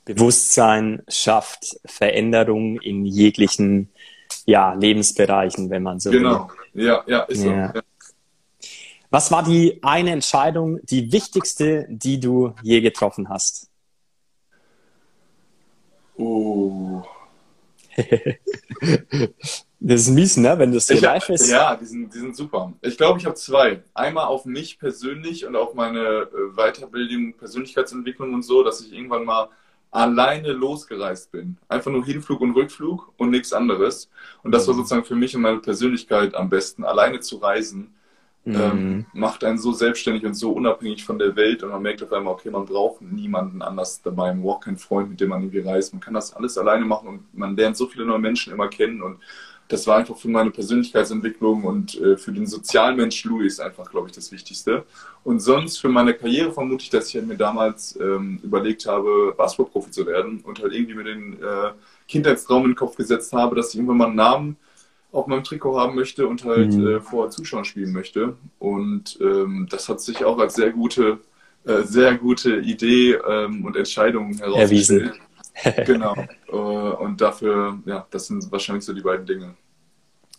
Bewusstsein schafft Veränderung in jeglichen ja, Lebensbereichen, wenn man so genau. will. Genau, ja, ja, ist ja. so. Ja. Was war die eine Entscheidung, die wichtigste, die du je getroffen hast? Oh. das ist mies, ne? Wenn das hier live ist. Ja, die sind, die sind super. Ich glaube, ich habe zwei. Einmal auf mich persönlich und auf meine äh, Weiterbildung, Persönlichkeitsentwicklung und so, dass ich irgendwann mal alleine losgereist bin. Einfach nur Hinflug und Rückflug und nichts anderes. Und das war mhm. sozusagen für mich und meine Persönlichkeit am besten, alleine zu reisen. Ähm, mhm. Ähm, macht einen so selbstständig und so unabhängig von der Welt und man merkt auf einmal, okay, man braucht niemanden anders dabei, man braucht keinen Freund, mit dem man irgendwie reist. Man kann das alles alleine machen und man lernt so viele neue Menschen immer kennen und das war einfach für meine Persönlichkeitsentwicklung und äh, für den Sozialmensch Louis einfach, glaube ich, das Wichtigste. Und sonst für meine Karriere vermute ich, dass ich halt mir damals ähm, überlegt habe, Basketballprofi zu werden und halt irgendwie mir den äh, Kindheitstraum in den Kopf gesetzt habe, dass ich irgendwann mal einen Namen auf meinem Trikot haben möchte und halt mhm. äh, vor Zuschauern spielen möchte. Und ähm, das hat sich auch als sehr gute, äh, sehr gute Idee ähm, und Entscheidung herausgestellt. genau. Äh, und dafür, ja, das sind wahrscheinlich so die beiden Dinge.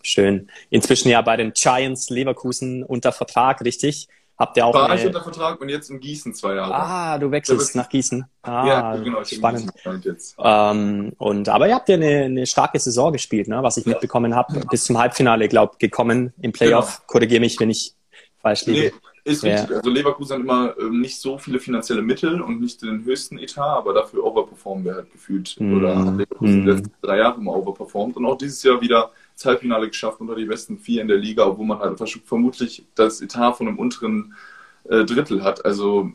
Schön. Inzwischen ja bei den Giants Leverkusen unter Vertrag, richtig? Habt ihr auch War eine... ich unter Vertrag und jetzt in Gießen zwei Jahre. Ah, du wechselst nach Gießen. Ah, ja, genau. Ich spannend. Jetzt. Ähm, und, aber ihr habt ja eine, eine starke Saison gespielt, ne? was ich ja. mitbekommen habe. Bis zum Halbfinale, glaube gekommen im Playoff. Genau. Korrigiere mich, wenn ich falsch liege. Nee, ist richtig. Ja. Also Leverkusen hat immer ähm, nicht so viele finanzielle Mittel und nicht den höchsten Etat, aber dafür overperformen wir halt gefühlt. Mm. Oder Leverkusen mm. die letzten drei Jahre immer overperformt und auch dieses Jahr wieder das Halbfinale geschafft unter die besten vier in der Liga, obwohl man halt vermutlich das Etat von einem unteren äh, Drittel hat. Also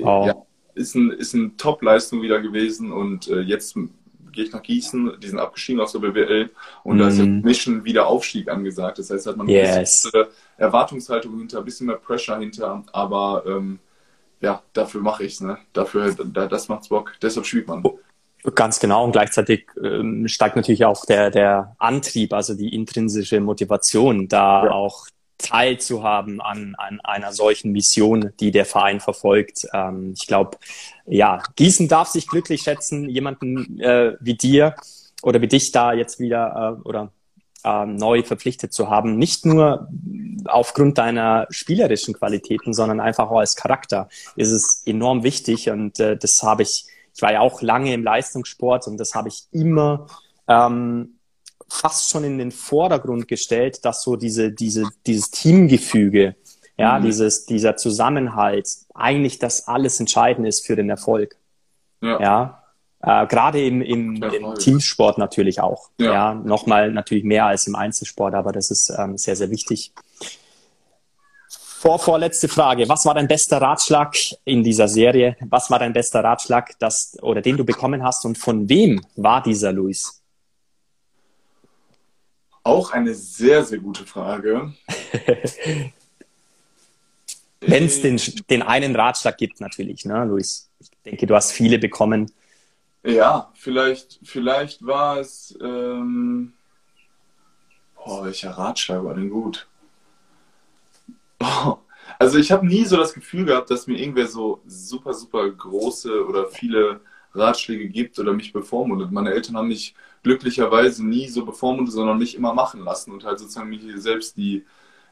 wow. ja, ist, ein, ist eine Top-Leistung wieder gewesen und äh, jetzt gehe ich nach Gießen, die sind abgestiegen aus der BWL und mm. da ist mhm. Mission wieder Aufstieg angesagt. Das heißt, da hat man yes. ein bisschen Erwartungshaltung hinter, ein bisschen mehr Pressure hinter, aber ähm, ja, dafür mache ich es, ne? Dafür, da, das macht's Bock, deshalb spielt man. Ganz genau und gleichzeitig ähm, steigt natürlich auch der, der Antrieb, also die intrinsische Motivation, da ja. auch teilzuhaben an, an einer solchen Mission, die der Verein verfolgt. Ähm, ich glaube, ja, Gießen darf sich glücklich schätzen, jemanden äh, wie dir oder wie dich da jetzt wieder äh, oder äh, neu verpflichtet zu haben. Nicht nur aufgrund deiner spielerischen Qualitäten, sondern einfach auch als Charakter ist es enorm wichtig und äh, das habe ich ich war ja auch lange im Leistungssport und das habe ich immer ähm, fast schon in den Vordergrund gestellt, dass so diese, diese, dieses Teamgefüge, ja, mhm. dieses, dieser Zusammenhalt eigentlich das alles entscheidend ist für den Erfolg. Ja. ja? Äh, Gerade im, im, im Teamsport natürlich auch. Ja. ja, nochmal natürlich mehr als im Einzelsport, aber das ist ähm, sehr, sehr wichtig. Vor, vorletzte Frage. Was war dein bester Ratschlag in dieser Serie? Was war dein bester Ratschlag, das, oder den du bekommen hast und von wem war dieser Luis? Auch eine sehr, sehr gute Frage. Wenn es den, den einen Ratschlag gibt, natürlich, ne, Luis? Ich denke, du hast viele bekommen. Ja, vielleicht, vielleicht war es. Ähm, boah, welcher Ratschlag war denn gut? Also ich habe nie so das Gefühl gehabt, dass mir irgendwer so super, super große oder viele Ratschläge gibt oder mich bevormundet. Meine Eltern haben mich glücklicherweise nie so bevormundet, sondern mich immer machen lassen und halt sozusagen mich selbst die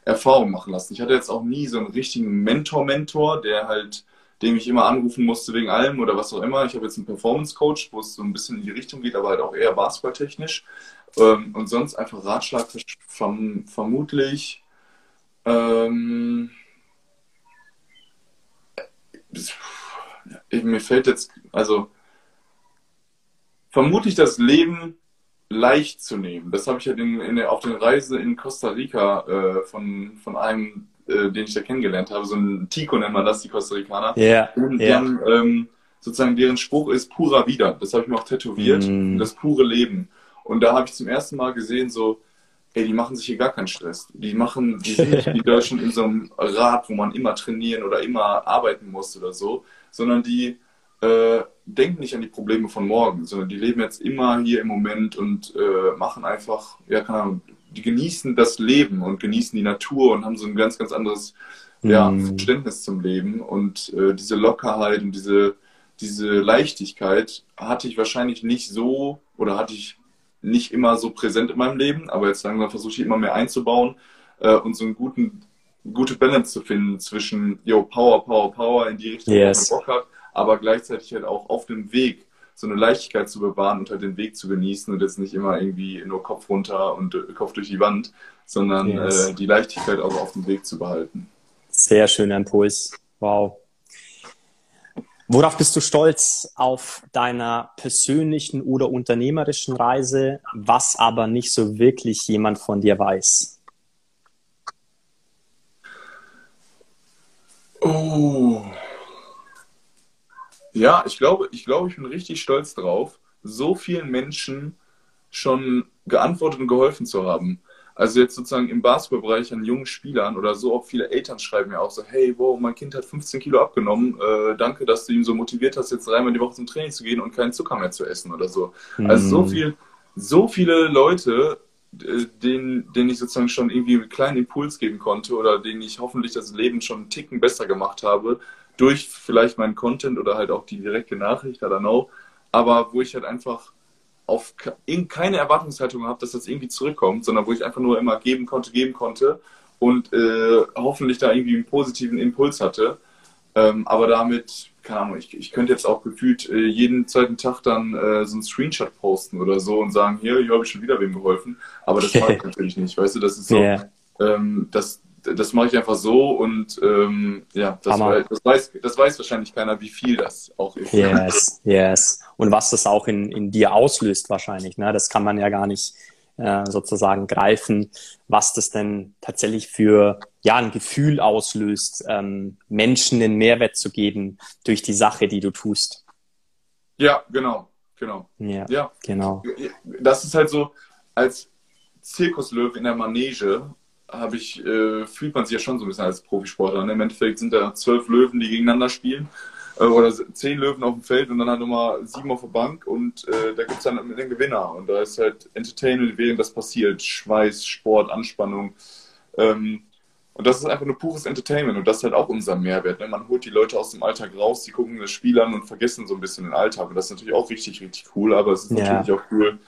Erfahrung machen lassen. Ich hatte jetzt auch nie so einen richtigen Mentor-Mentor, der halt, dem ich immer anrufen musste wegen allem oder was auch immer. Ich habe jetzt einen Performance-Coach, wo es so ein bisschen in die Richtung geht, aber halt auch eher basketballtechnisch. Ähm, und sonst einfach Ratschlag vermutlich ähm, mir fällt jetzt, also vermutlich das Leben leicht zu nehmen. Das habe ich ja in, in, auf den Reisen in Costa Rica äh, von, von einem, äh, den ich da kennengelernt habe, so ein Tico nennt man das, die Costa Ricaner. Ja. Yeah, und yeah. dann ähm, sozusagen deren Spruch ist pura vida. Das habe ich mir auch tätowiert. Mm. Das pure Leben. Und da habe ich zum ersten Mal gesehen, so, ey, die machen sich hier gar keinen Stress. Die machen, die sind nicht wie die Deutschen in so einem Rad, wo man immer trainieren oder immer arbeiten muss oder so, sondern die äh, denken nicht an die Probleme von morgen, sondern die leben jetzt immer hier im Moment und äh, machen einfach, ja, keine Ahnung, die genießen das Leben und genießen die Natur und haben so ein ganz, ganz anderes ja, mm. Verständnis zum Leben. Und äh, diese Lockerheit und diese, diese Leichtigkeit hatte ich wahrscheinlich nicht so oder hatte ich nicht immer so präsent in meinem Leben, aber jetzt langsam versuche ich immer mehr einzubauen äh, und so einen guten, gute Balance zu finden zwischen, yo, Power, Power, Power in die Richtung, yes. wo man Bock hat, aber gleichzeitig halt auch auf dem Weg so eine Leichtigkeit zu bewahren und halt den Weg zu genießen und jetzt nicht immer irgendwie nur Kopf runter und äh, Kopf durch die Wand, sondern yes. äh, die Leichtigkeit auch auf dem Weg zu behalten. Sehr schöner Impuls. Wow. Worauf bist du stolz auf deiner persönlichen oder unternehmerischen Reise, was aber nicht so wirklich jemand von dir weiß? Oh. Ja, ich glaube, ich glaube, ich bin richtig stolz drauf, so vielen Menschen schon geantwortet und geholfen zu haben. Also jetzt sozusagen im Basketballbereich an jungen Spielern oder so, auch viele Eltern schreiben mir auch so, hey, wow, mein Kind hat 15 Kilo abgenommen, äh, danke, dass du ihn so motiviert hast, jetzt dreimal die Woche zum Training zu gehen und keinen Zucker mehr zu essen oder so. Mhm. Also so viel, so viele Leute, äh, denen, denen ich sozusagen schon irgendwie einen kleinen Impuls geben konnte oder denen ich hoffentlich das Leben schon einen Ticken besser gemacht habe, durch vielleicht meinen Content oder halt auch die direkte Nachricht, I don't know, aber wo ich halt einfach auf keine Erwartungshaltung habe, dass das irgendwie zurückkommt, sondern wo ich einfach nur immer geben konnte, geben konnte und äh, hoffentlich da irgendwie einen positiven Impuls hatte. Ähm, aber damit, keine Ahnung, ich, ich könnte jetzt auch gefühlt äh, jeden zweiten Tag dann äh, so einen Screenshot posten oder so und sagen, hier, hier habe ich schon wieder wem geholfen. Aber das mache ich natürlich nicht, weißt du, das ist so, yeah. ähm, das, das mache ich einfach so und ähm, ja, das, das, weiß, das weiß wahrscheinlich keiner, wie viel das auch ist. Yes, yes und was das auch in, in dir auslöst wahrscheinlich. Ne? Das kann man ja gar nicht äh, sozusagen greifen, was das denn tatsächlich für ja ein Gefühl auslöst, ähm, Menschen den Mehrwert zu geben durch die Sache, die du tust. Ja, genau, genau. Ja, ja. genau. Das ist halt so, als Zirkuslöwe in der Manege habe ich, äh, fühlt man sich ja schon so ein bisschen als Profisportler. Ne? Im Endeffekt sind da zwölf Löwen, die gegeneinander spielen äh, oder zehn Löwen auf dem Feld und dann halt nochmal sieben auf der Bank und äh, da gibt es dann den Gewinner. Und da ist halt Entertainment, während das passiert. Schweiß, Sport, Anspannung. Ähm, und das ist einfach nur pures Entertainment und das ist halt auch unser Mehrwert. Ne? Man holt die Leute aus dem Alltag raus, die gucken das Spiel an und vergessen so ein bisschen den Alltag. Und das ist natürlich auch richtig, richtig cool, aber es ist ja. natürlich auch cool,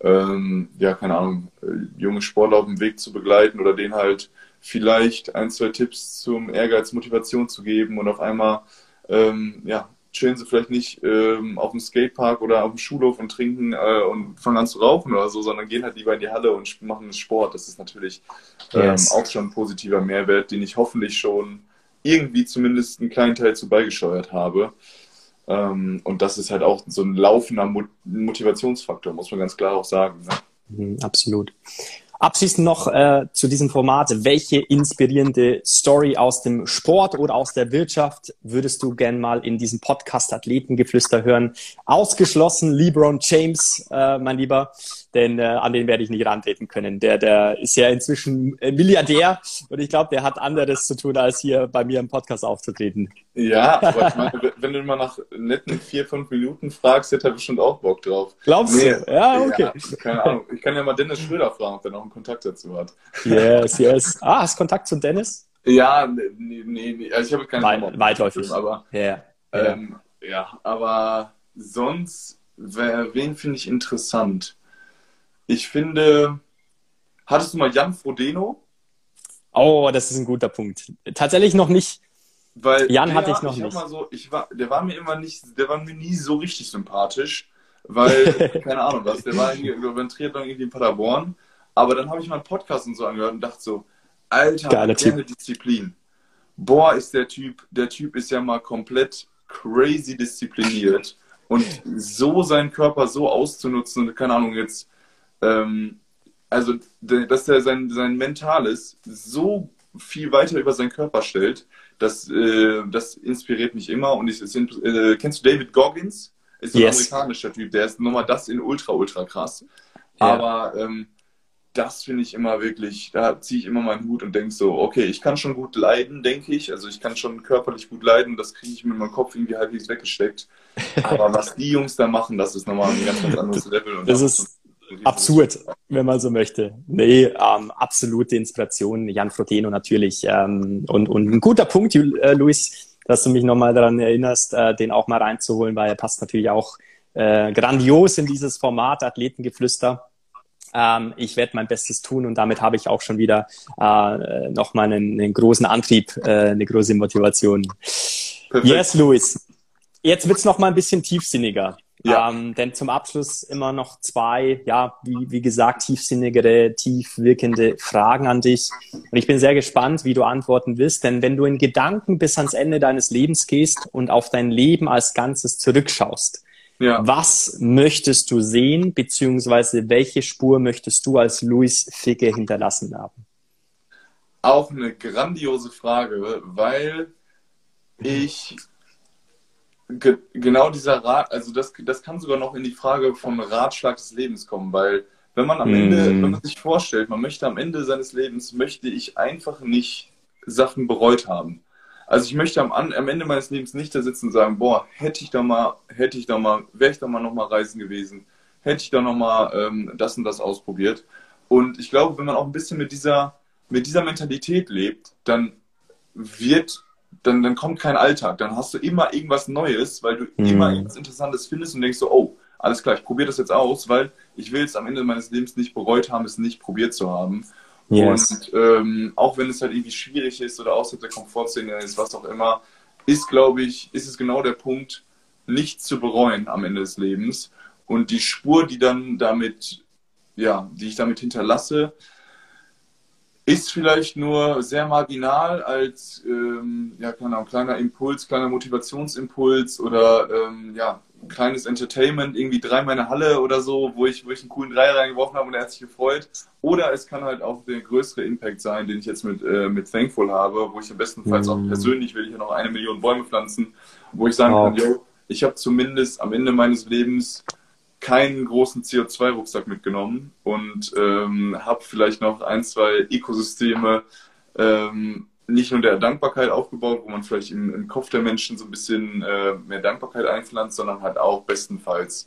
ähm, ja, keine Ahnung, äh, junge Sportler auf dem Weg zu begleiten oder denen halt vielleicht ein, zwei Tipps zum Ehrgeiz, Motivation zu geben und auf einmal ähm, ja, chillen sie vielleicht nicht ähm, auf dem Skatepark oder auf dem Schulhof und trinken äh, und fangen an zu rauchen oder so, sondern gehen halt lieber in die Halle und machen Sport. Das ist natürlich ähm, yes. auch schon ein positiver Mehrwert, den ich hoffentlich schon irgendwie zumindest einen kleinen Teil zu beigesteuert habe. Ähm, und das ist halt auch so ein laufender Motivationsfaktor, muss man ganz klar auch sagen. Ne? Mhm, absolut. Abschließend noch äh, zu diesem Format. Welche inspirierende Story aus dem Sport oder aus der Wirtschaft würdest du gern mal in diesem Podcast Athletengeflüster hören? Ausgeschlossen LeBron James, äh, mein Lieber denn äh, an den werde ich nicht rantreten können. Der, der ist ja inzwischen äh, Milliardär und ich glaube, der hat anderes zu tun, als hier bei mir im Podcast aufzutreten. Ja, aber ich meine, wenn du mal nach netten vier, fünf Minuten fragst, hätte er bestimmt auch Bock drauf. Glaubst nee, du? Ja, okay. Ja, keine Ahnung. Ich kann ja mal Dennis Schröder fragen, ob der noch einen Kontakt dazu hat. Yes, yes. Ah, hast du Kontakt zu Dennis? Ja, nee, nee, nee. Also ich habe keine Weit, Weitläufig. aber, yeah. Ähm, ja, aber sonst, wer, wen finde ich interessant? Ich finde, hattest du mal Jan Frodeno? Oh, das ist ein guter Punkt. Tatsächlich noch nicht. Weil Jan hatte ich noch ich nicht. Mal so, ich war, der war mir immer nicht, der war mir nie so richtig sympathisch, weil, keine Ahnung was, der war irgendwie über Triathlon irgendwie in Paderborn, aber dann habe ich mal einen Podcast und so angehört und dachte so, Alter, Geile Disziplin. Boah, ist der Typ, der Typ ist ja mal komplett crazy diszipliniert und so seinen Körper so auszunutzen keine Ahnung, jetzt ähm, also, dass er sein, sein Mentales so viel weiter über seinen Körper stellt, das, äh, das inspiriert mich immer. Und ich, äh, kennst du David Goggins? Ist ein yes. amerikanischer Typ, der ist nochmal das in ultra, ultra krass. Ja. Aber ähm, das finde ich immer wirklich, da ziehe ich immer meinen Hut und denke so, okay, ich kann schon gut leiden, denke ich. Also ich kann schon körperlich gut leiden, das kriege ich mit meinem Kopf irgendwie halbwegs weggesteckt. Aber was die Jungs da machen, das ist nochmal ein ganz, ganz anderes Level. Und das ist absurd, wenn man so möchte. Nee, ähm, absolute Inspiration, Jan Frodeno natürlich. Ähm, und, und ein guter Punkt, äh, Luis, dass du mich nochmal daran erinnerst, äh, den auch mal reinzuholen, weil er passt natürlich auch äh, grandios in dieses Format Athletengeflüster. Ähm, ich werde mein Bestes tun und damit habe ich auch schon wieder äh, nochmal einen, einen großen Antrieb, äh, eine große Motivation. Perfekt. Yes, Luis. Jetzt wird's noch mal ein bisschen tiefsinniger. Ja. Ähm, denn zum Abschluss immer noch zwei, ja, wie, wie gesagt, tiefsinnigere, tief wirkende Fragen an dich. Und ich bin sehr gespannt, wie du antworten wirst, denn wenn du in Gedanken bis ans Ende deines Lebens gehst und auf dein Leben als Ganzes zurückschaust, ja. Was möchtest du sehen, beziehungsweise welche Spur möchtest du als Luis Figge hinterlassen haben? Auch eine grandiose Frage, weil ich ge genau dieser Rat, also das, das kann sogar noch in die Frage vom Ratschlag des Lebens kommen, weil wenn man am Ende, mm. wenn man sich vorstellt, man möchte am Ende seines Lebens, möchte ich einfach nicht Sachen bereut haben. Also ich möchte am, am Ende meines Lebens nicht da sitzen und sagen, boah, hätte ich da mal, hätte ich da mal, wäre ich da mal nochmal reisen gewesen, hätte ich da nochmal ähm, das und das ausprobiert. Und ich glaube, wenn man auch ein bisschen mit dieser, mit dieser Mentalität lebt, dann wird, dann, dann kommt kein Alltag. Dann hast du immer irgendwas Neues, weil du mhm. immer irgendwas Interessantes findest und denkst so, oh, alles klar, ich probiere das jetzt aus, weil ich will es am Ende meines Lebens nicht bereut haben, es nicht probiert zu haben. Yes. Und ähm, auch wenn es halt irgendwie schwierig ist oder außerhalb der Komfortzone ist, was auch immer, ist, glaube ich, ist es genau der Punkt, nichts zu bereuen am Ende des Lebens. Und die Spur, die dann damit, ja, die ich damit hinterlasse, ist vielleicht nur sehr marginal als ähm, ja, keine Ahnung, kleiner Impuls, kleiner Motivationsimpuls oder ähm, ja, kleines Entertainment, irgendwie dreimal in der Halle oder so, wo ich, wo ich einen coolen Dreier reingeworfen habe und er hat sich gefreut. Oder es kann halt auch der größere Impact sein, den ich jetzt mit, äh, mit Thankful habe, wo ich am bestenfalls mm. auch mhm. persönlich will ich ja noch eine Million Bäume pflanzen, wo ich sagen oh. kann, yo, ich habe zumindest am Ende meines Lebens keinen großen CO2-Rucksack mitgenommen und ähm, habe vielleicht noch ein, zwei Ökosysteme ähm, nicht nur der Dankbarkeit aufgebaut, wo man vielleicht im, im Kopf der Menschen so ein bisschen äh, mehr Dankbarkeit einpflanzt, sondern halt auch bestenfalls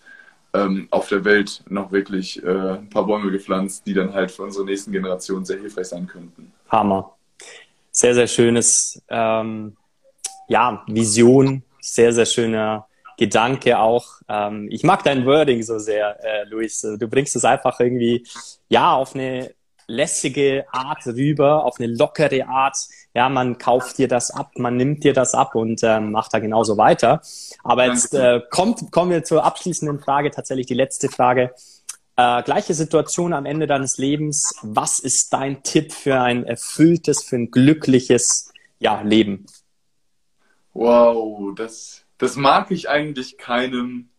ähm, auf der Welt noch wirklich äh, ein paar Bäume gepflanzt, die dann halt für unsere nächsten Generationen sehr hilfreich sein könnten. Hammer. Sehr, sehr schönes, ähm, ja, Vision, sehr, sehr schöner Gedanke auch. Ähm, ich mag dein Wording so sehr, äh, Luis. Du bringst es einfach irgendwie, ja, auf eine lässige Art rüber, auf eine lockere Art. Ja, man kauft dir das ab, man nimmt dir das ab und ähm, macht da genauso weiter. Aber jetzt äh, kommt, kommen wir zur abschließenden Frage, tatsächlich die letzte Frage. Äh, gleiche Situation am Ende deines Lebens. Was ist dein Tipp für ein erfülltes, für ein glückliches ja, Leben? Wow, das, das mag ich eigentlich keinem,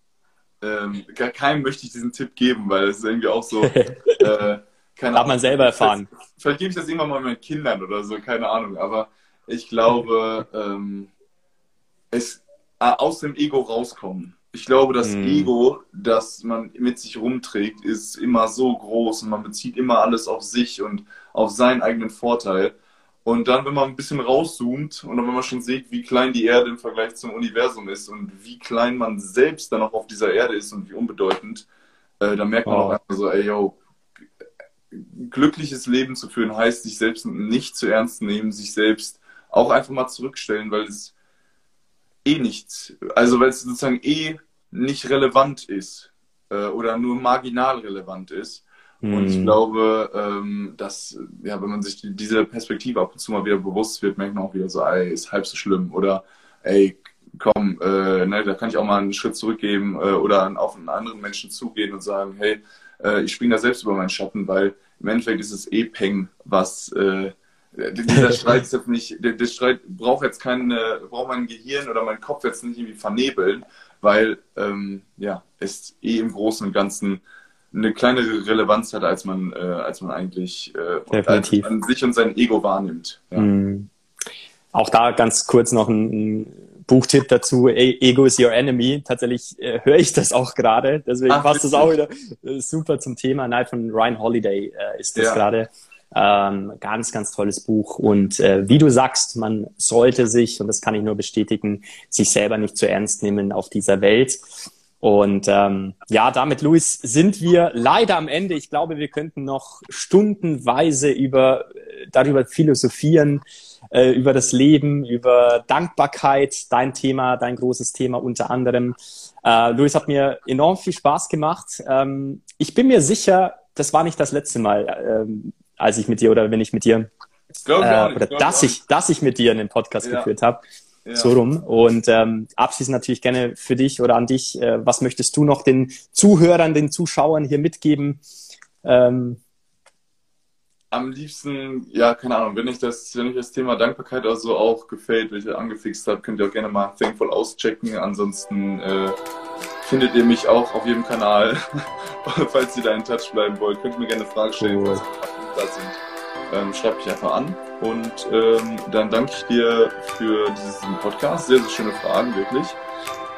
ähm, keinem möchte ich diesen Tipp geben, weil es ist irgendwie auch so, äh, keine Hat man selber erfahren. Vielleicht, vielleicht gebe ich das irgendwann mal meinen Kindern oder so, keine Ahnung. Aber ich glaube, ähm, es äh, aus dem Ego rauskommen. Ich glaube, das mm. Ego, das man mit sich rumträgt, ist immer so groß und man bezieht immer alles auf sich und auf seinen eigenen Vorteil. Und dann, wenn man ein bisschen rauszoomt und dann, wenn man schon sieht, wie klein die Erde im Vergleich zum Universum ist und wie klein man selbst dann auch auf dieser Erde ist und wie unbedeutend, äh, dann merkt man wow. auch einfach so, ey, yo, glückliches Leben zu führen heißt, sich selbst nicht zu ernst nehmen, sich selbst auch einfach mal zurückstellen, weil es eh nichts, also weil es sozusagen eh nicht relevant ist äh, oder nur marginal relevant ist. Und ich hm. glaube, ähm, dass, ja, wenn man sich die, diese Perspektive ab und zu mal wieder bewusst wird, merkt man auch wieder so, ey, ist halb so schlimm oder ey, komm, äh, ne, da kann ich auch mal einen Schritt zurückgeben äh, oder auf einen anderen Menschen zugehen und sagen, hey, äh, ich springe da selbst über meinen Schatten, weil im Endeffekt ist es eh Peng, was äh, dieser Streit ist jetzt nicht, der, der, Streit braucht jetzt kein, äh, braucht mein Gehirn oder mein Kopf jetzt nicht irgendwie vernebeln, weil ähm, ja, es eh im Großen und Ganzen eine kleinere Relevanz hat, als man, äh, als man eigentlich äh, als an sich und sein Ego wahrnimmt. Ja. Mm. Auch da ganz kurz noch ein, ein Buchtipp dazu, e Ego is your enemy. Tatsächlich äh, höre ich das auch gerade, deswegen Ach, passt das auch wieder äh, super zum Thema. Night von Ryan Holiday äh, ist das ja. gerade. Ähm, ganz, ganz tolles Buch. Und äh, wie du sagst, man sollte sich, und das kann ich nur bestätigen, sich selber nicht zu ernst nehmen auf dieser Welt. Und ähm, ja, damit, Luis, sind wir leider am Ende. Ich glaube, wir könnten noch stundenweise über darüber philosophieren, äh, über das Leben, über Dankbarkeit, dein Thema, dein großes Thema unter anderem. Äh, Luis hat mir enorm viel Spaß gemacht. Ähm, ich bin mir sicher, das war nicht das letzte Mal, ähm, als ich mit dir oder wenn ich mit dir äh, oder dass ich, dass ich mit dir einen Podcast ja. geführt habe. Ja. So rum. Und ähm, abschließend natürlich gerne für dich oder an dich, äh, was möchtest du noch den Zuhörern, den Zuschauern hier mitgeben? Ähm, am liebsten, ja, keine Ahnung, wenn ich das, wenn euch das Thema Dankbarkeit also auch gefällt, welche angefixt habt, könnt ihr auch gerne mal Thankful auschecken. Ansonsten äh, findet ihr mich auch auf jedem Kanal. Falls ihr da in Touch bleiben wollt, könnt ihr mir gerne Fragen stellen, cool. ihr da sind. Ähm, schreibt mich einfach an. Und ähm, dann danke ich dir für diesen Podcast. Sehr, sehr schöne Fragen, wirklich.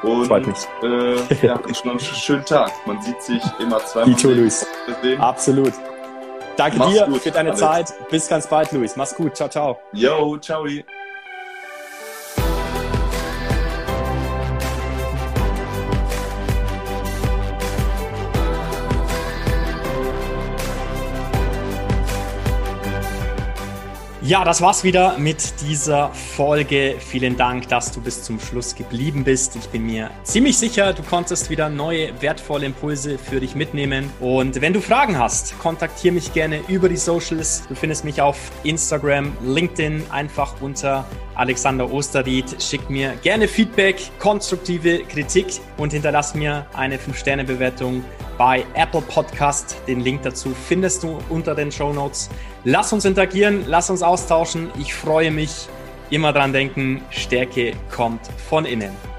Und Freut mich. Äh, ja, wünsche noch einen schönen Tag. Man sieht sich immer zweimal. Dito, Luis. Absolut. Danke Mach's dir gut, für deine Alex. Zeit. Bis ganz bald, Luis. Mach's gut. Ciao, ciao. Yo, ciao. Ja, das war's wieder mit dieser Folge. Vielen Dank, dass du bis zum Schluss geblieben bist. Ich bin mir ziemlich sicher, du konntest wieder neue wertvolle Impulse für dich mitnehmen. Und wenn du Fragen hast, kontaktiere mich gerne über die Socials. Du findest mich auf Instagram, LinkedIn, einfach unter Alexander Osterried. Schick mir gerne Feedback, konstruktive Kritik und hinterlass mir eine 5-Sterne-Bewertung bei Apple Podcast. Den Link dazu findest du unter den Show Notes. Lass uns interagieren, lass uns austauschen. Ich freue mich. Immer dran denken, Stärke kommt von innen.